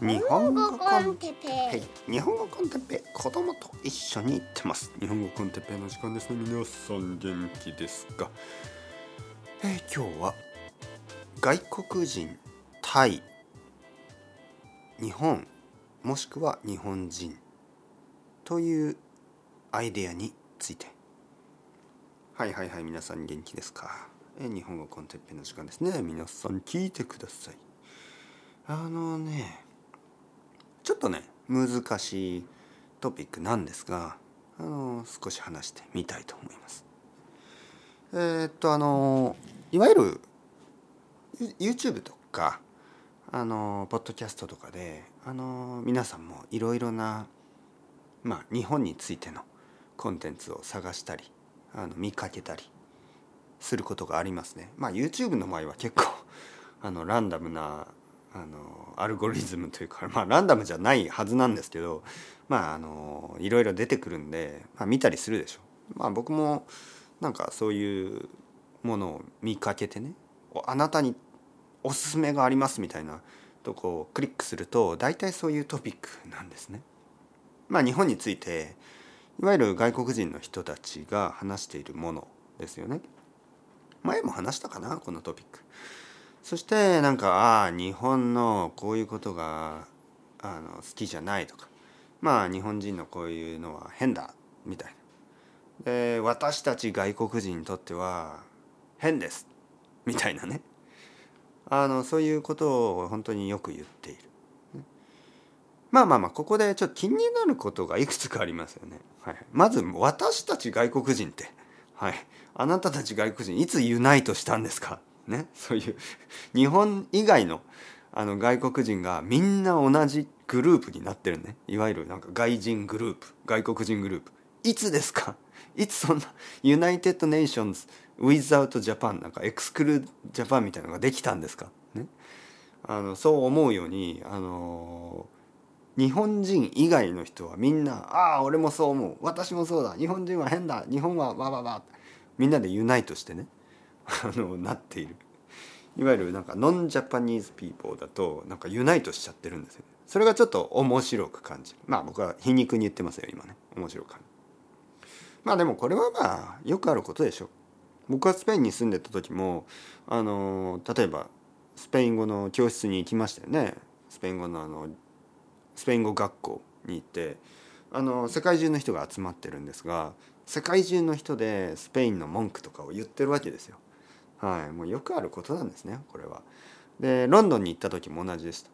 日本語コンテッペ。はい、日本語コンテッペ子供と一緒に行ってます。日本語コンテッペの時間です。ね皆さん元気ですか、えー今日は外国人対日本もしくは日本人というアイデアについて。はいはいはい皆さん元気ですか、えー日本語コンテッペの時間ですね。皆さん聞いてください。あのねちょっとね難しいトピックなんですがあの少し話してみたいと思います。えーっとあのいわゆる YouTube とかあのポッドキャストとかであの皆さんもいろいろな、まあ、日本についてのコンテンツを探したりあの見かけたりすることがありますね。まあ YouTube の場合は結構あのランダムなあのアルゴリズムというか まあランダムじゃないはずなんですけどまああのいろいろ出てくるんで、まあ、見たりするでしょ。まあ僕もなんかそういうものを見かけてねあなたにおすすめがありますみたいなとこをクリックすると大体そういうトピックなんですね。まあ日本についていわゆる外国人の人たちが話しているものですよね。前も話したかなこのトピック。そしてなんかああ日本のこういうことがあの好きじゃないとか。まあ日本人のこういうのは変だみたいな。で私たち外国人にとっては変ですみたいなね。あのそういうことを本当によく言っている。まあまあまあここでちょっと気になることがいくつかありますよね、はい、まず私たち外国人って。はい。あなたたち外国人いつ unite したんですか？ね そういう日本以外のあの外国人がみんな同じグループになってるね。いわゆるなんか外人グループ外国人グループ。いつですか？いつそんな United Nations without Japan なんか exclude Japan みたいなのができたんですか？ね。あのそう思うようにあの日本人以外の人はみんな「ああ俺もそう思う。私もそうだ。日本人は変だ。日本はわわわ」みんなで unite してね。あのなっている。いわゆるなんか non-Japanese people だとなんか unite しちゃってるんですよそれがちょっと面白く感じる。まあ僕は皮肉に言ってますよ今ね。面白く感じまあでもこれはまあよくあることでしょ僕はスペインに住んでた時もあの例えばスペイン語の教室に行きましたよね。スペイン語のあのスペイン語学校に行ってあの世界中の人が集まってるんですが世界中の人でスペインの文句とかを言ってるわけですよ。はい、もうよくあることなんですねこれは。でロンドンに行った時も同じでした。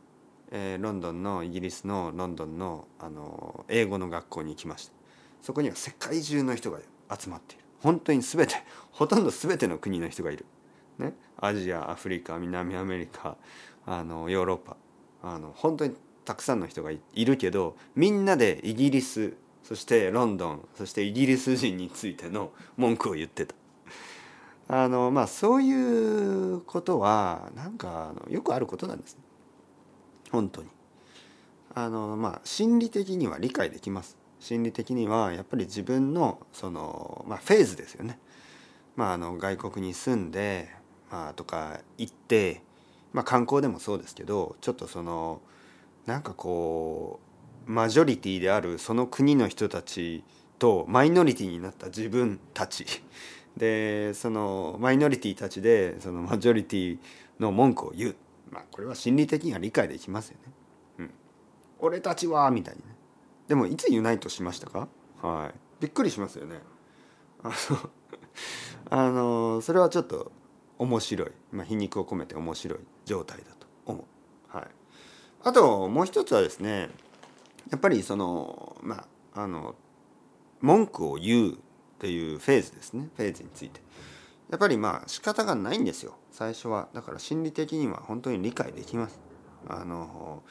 えーロンドンのイギリスのロンドンのあの英語の学校に行きました。そこには世界中の人が集まっている。本当に全てほとんど全ての国の人がいる。ね、アジアアフリカ南アメリカあのヨーロッパあの本当にたくさんの人がいいるけどみんなでイギリスそしてロンドンそしてイギリス人についての文句を言ってた。あのまあそういうことはなんかあのよくあることなんですね。本当に。あのまあ心理的には理解できます。心理的にはやっぱり自分のそのまあフェーズですよね。まああの外国に住んでまあとか行ってまあ観光でもそうですけどちょっとそのなんかこうマジョリティであるその国の人たちとマイノリティになった自分たちでそのマイノリティたちでそのマジョリティの文句を言うまあこれは心理的には理解できますよね。うん、俺たちはみたいにね。でもいつユナイトしましたか？はい。びっくりしますよね。あの あのそれはちょっと面白い、まあ、皮肉を込めて面白い状態だと思う。はい。あともう一つはですねやっぱりそのまああの文句を言うっていうフェーズですね。フェーズについて。やっぱりまあ仕方がないんですよ。最初は。だから心理的には本当に理解できます。あの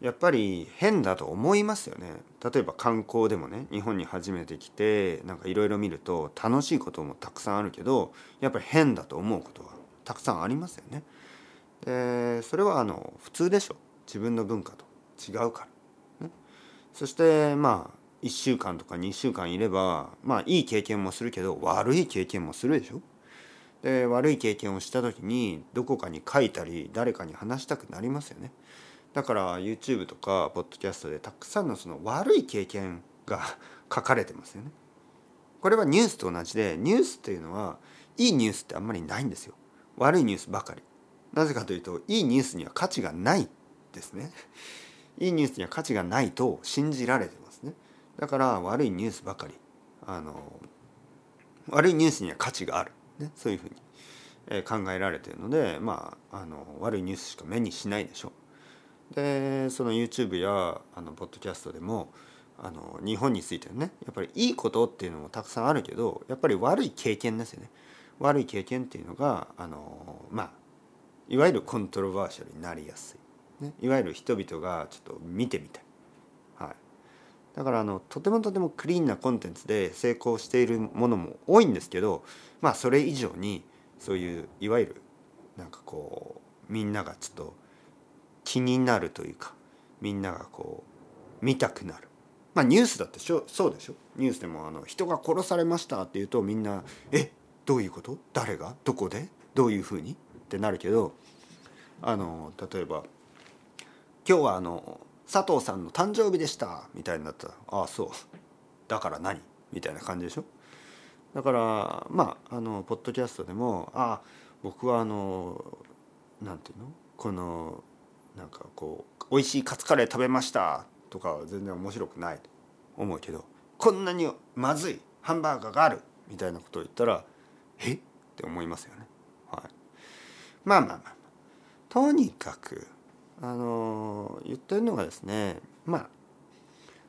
やっぱり変だと思いますよね。例えば観光でもね日本に初めて来てなんかいろいろ見ると楽しいこともたくさんあるけどやっぱり変だと思うことはたくさんありますよね。でそれはあの普通でしょ。自分の文化と違うから、ね、そしてまあ1週間とか2週間いればまあいい経験もするけど悪い経験もするでしょ？で悪い経験をした時にどこかに書いたり誰かに話したくなりますよねだから YouTube とかポッドキャストでたくさんのその悪い経験が 書かれてますよね。これはニュースと同じでニュースっていうのはいいニュースってあんまりないんですよ。悪いニュースばかり。なぜかというといいニュースには価値がないですね。いいニュースには価値がないと信じられてます。だから悪いニュースばかり。あの悪いニュースには価値がある、ね、そういうふうに、え考えられているので、まあ、あの悪いニュースしか目にしないでしょ。う。でその YouTube やあのポッドキャストでもあの日本についてねやっぱりいいことっていうのもたくさんあるけどやっぱり悪い経験ですよね。悪い経験っていうのがあのまあいわゆるコントロバーシャルになりやすい、ね、いわゆる人々がちょっと見てみた、い、だからあのとてもとてもクリーンなコンテンツで成功しているものも多いんですけどまあそれ以上にそういういわゆるなんかこうみんながちょっと気になるというかみんながこう見たくなる。まあニュースだってしょそうでしょ？ニュースでもあの人が殺されましたっていうとみんな「え？どういうこと？誰が？どこで？どういうふうに?」ってなるけどあの例えば「今日はあの佐藤さんの誕生日でした」みたいになった。ら「ああそう。だから何?」みたいな感じでしょ？だからまああのポッドキャストでも「ああ僕はあのなんていうの？このなんかこう美味しいカツカレー食べました」とかは全然面白くない。と思うけどこんなにまずいハンバーガーがある。みたいなことを言ったらえ？って思いますよね。はい、まあまあまあ。とにかくあの言ってるのがですねまあ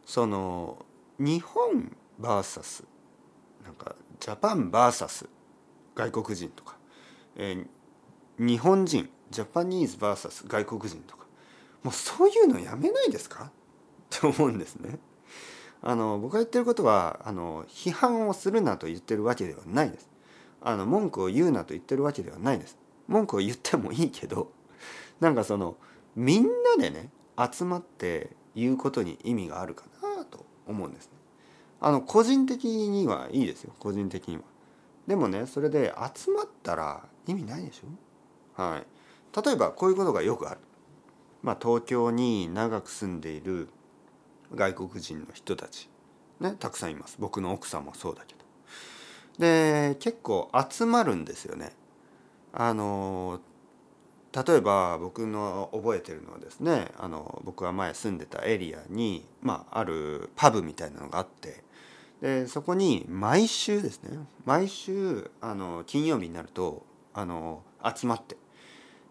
その日本 VS なんかジャパン VS 外国人とか、えー、日本人ジャパニーズ VS 外国人とかもうそういうのやめないですか？って思うんですね。あの僕が言ってることはあの批判をするなと言ってるわけではないです。あの文句を言うなと言ってるわけではないです。文句を言ってもいいけどなんかそのみんなでね集まって言うことに意味があるかなと思うんですね。あの個人的にはいいですよ個人的には。でもねそれで集まったら意味ないでしょ？はい。例えばこういうことがよくある。まあ東京に長く住んでいる外国人の人たちねたくさんいます僕の奥さんもそうだけどで結構集まるんですよねあの例えば僕の覚えてるのはですねあの僕が前住んでたエリアに、まあ、あるパブみたいなのがあってでそこに毎週ですね毎週あの金曜日になるとあの集まって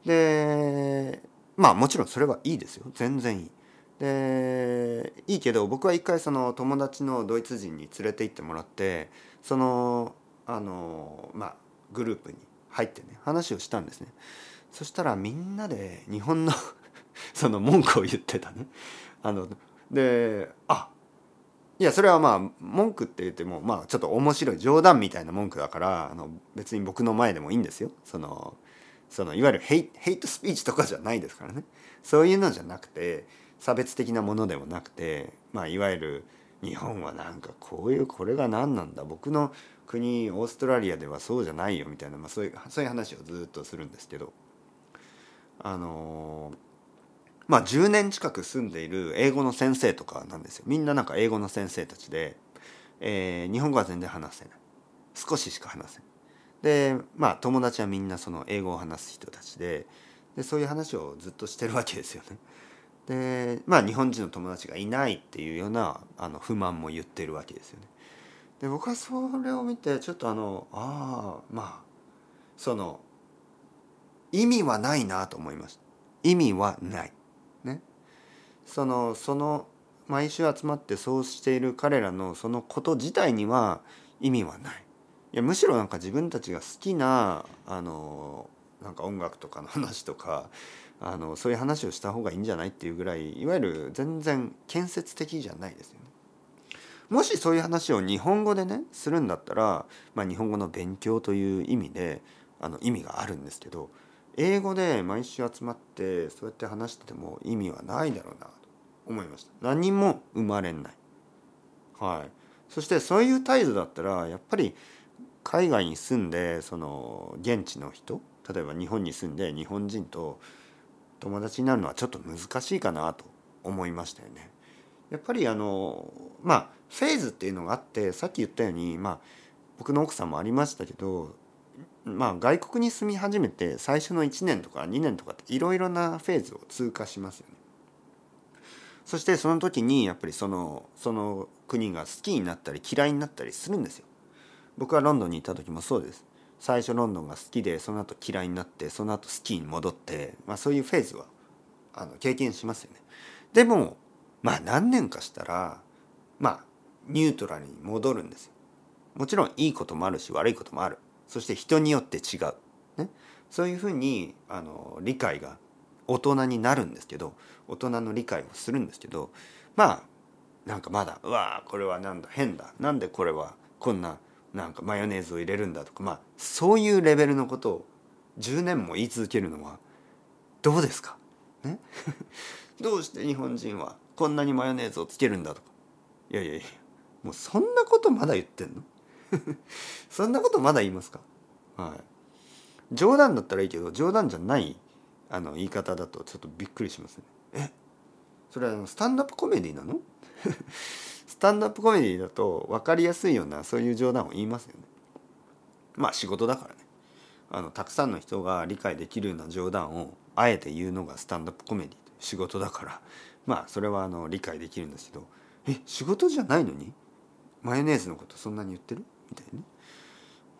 でまあもちろんそれはいいですよ全然いい。でいいけど僕は一回その友達のドイツ人に連れて行ってもらってそのあのまあグループに入ってね話をしたんですね。そしたらみんなで日本の その文句を言ってたね。あのであいやそれはまあ文句って言ってもまあちょっと面白い冗談みたいな文句だからあの別に僕の前でもいいんですよ。そのそのいわゆるヘイヘイトスピーチとかじゃないですからね。そういうのじゃなくて差別的なものでもなくて、まあ、いわゆる日本はなんかこういうこれが何なんだ。僕の国オーストラリアではそうじゃないよみたいな、まあ、そういうそういう話をずっとするんですけど。あのまあ10年近く住んでいる英語の先生とかなんですよ。みんななんか英語の先生たちで、えー、日本語は全然話せない。少ししか話せない。でまあ友達はみんなその英語を話す人たちででそういう話をずっとしてるわけですよね。でまあ日本人の友達がいないっていうようなあの不満も言ってるわけですよね。で僕はそれを見てちょっとあのああまあその意味はないなと思いました。意味はない。ね。そのその毎週集まってそうしている彼らのそのこと自体には意味はない。いやむしろなんか自分たちが好きなあのなんか音楽とかの話とかあのそういう話をした方がいいんじゃないっていうぐらいいわゆる全然建設的じゃないですよね。もしそういう話を日本語でねするんだったら、まあ、日本語の勉強という意味であの意味があるんですけど英語で毎週集まってそうやって話してても意味はないだろうなと思いました。何も生まれない。はい。そしてそういう態度だったらやっぱり海外に住んでその現地の人例えば日本に住んで日本人と友達になるのはちょっと難しいかなと思いましたよね。やっぱりあのまあフェーズっていうのがあってさっき言ったようにまあ僕の奥さんもありましたけどまあ外国に住み始めて最初の1年とか2年とかっていろいろなフェーズを通過しますよね。そしてその時にやっぱりそのその国が好きになったり嫌いになったりするんですよ。僕はロンドンに行った時もそうです。最初ロンドンが好きでその後嫌いになってその後好きに戻って、まあ、そういうフェーズはあの経験しますよね。でもまあ何年かしたらまあニュートラルに戻るんですよ。もちろんいいこともあるし悪いこともある。そして人によって違う。ね、そういうふうにあの理解が大人になるんですけど大人の理解をするんですけどまあなんかまだうわこれはなんだ変だなんでこれはこんななんかマヨネーズを入れるんだとかまあそういうレベルのことを10年も言い続けるのはどうですか、ね、どうして日本人はこんなにマヨネーズをつけるんだとか？いやいやいやもうそんなことまだ言ってんの？そんなことまだ言いますか？はい。冗談だったらいいけど冗談じゃないあの言い方だとちょっとびっくりしますね。え？それはスタンドアップコメディなの？スタンドアップコメディだと分かりやすいようなそういう冗談を言いますよね。まあ仕事だからね。あのたくさんの人が理解できるような冗談をあえて言うのがスタンドアップコメディ。仕事だから。まあそれはあの理解できるんですけどえ仕事じゃないのに？マヨネーズのことそんなに言ってる？みたいなね。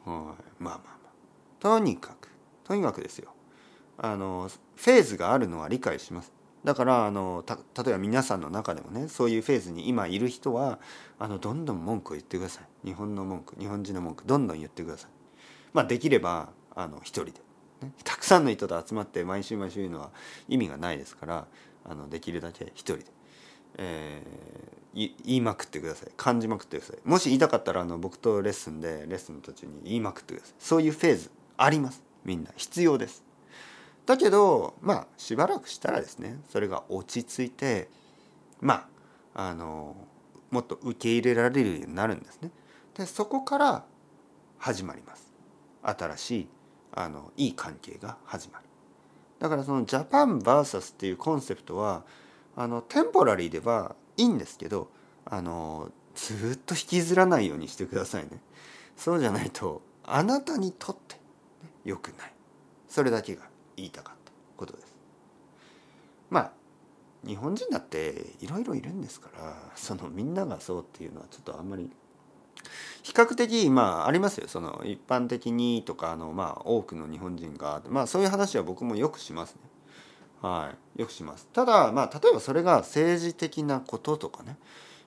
はい。まあまあまあ。とにかくとにかくですよ。あのフェーズがあるのは理解します。だからあの例えば皆さんの中でもねそういうフェーズに今いる人はあのどんどん文句を言ってください。日本の文句日本人の文句どんどん言ってください。まあできればあの一人で、ね、たくさんの人と集まって毎週毎週言うのは意味がないですからあのできるだけ一人で、えー、言いまくってください。感じまくってください。もし言いたかったらあの僕とレッスンでレッスンの途中に言いまくってください。そういうフェーズあります。みんな必要です。だけどまあしばらくしたらですねそれが落ち着いてまああのもっと受け入れられるようになるんですね。でそこから始まります。新しいあのいい関係が始まる。だからそのジャパン VS っていうコンセプトはあのテンポラリーではいいんですけどあのずっと引きずらないようにしてくださいね。そうじゃないとあなたにとって良くない。それだけが言いたかったことです。まあ日本人だっていろいろいるんですからそのみんながそうっていうのはちょっとあんまり比較的まあありますよその一般的にとかあのまあ多くの日本人がまあそういう話は僕もよくしますね。はい、よくします。ただまあ例えばそれが政治的なこととかね、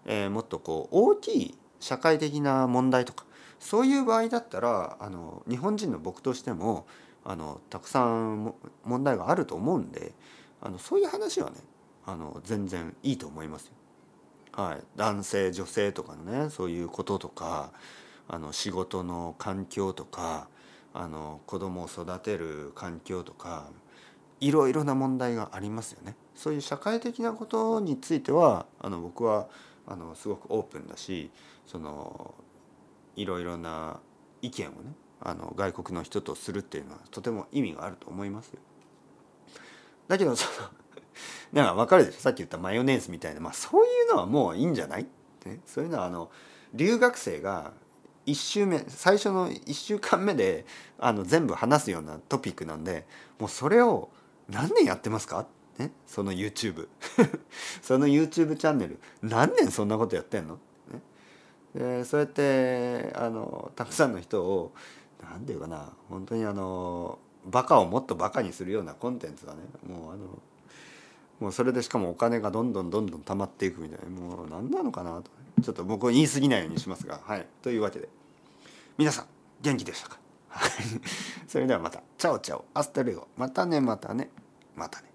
えー、もっとこう大きい社会的な問題とかそういう場合だったらあの日本人の僕としてもあのたくさん問題があると思うんであのそういう話はねあの全然いいと思いますよ。はい、男性女性とかのねそういうこととかあの仕事の環境とかあの子供を育てる環境とかいろいろな問題がありますよね。そういう社会的なことについてはあの僕はあのすごくオープンだしそのいろいろな意見をねあの外国の人とするっていうのはとても意味があると思いますよ。だけどその なんか分かるでしょ？さっき言ったマヨネーズみたいな、まあ、そういうのはもういいんじゃない、ね、そういうのはあの留学生が1週目最初の1週間目であの全部話すようなトピックなんでもうそれを何年やってますか？ね、その YouTube その YouTube チャンネル。何年そんなことやってんの、でそうやってあのたくさんの人を何て言うかな本当にあのバカをもっとバカにするようなコンテンツだねもうあのもうそれでしかもお金がどんどんどんどん溜まっていくみたいなもう何なのかなと。ちょっと僕言い過ぎないようにしますがはいというわけで皆さん元気でしたか？それではまた。チャオチャオ。アスタレゴ。またねまたねまたね。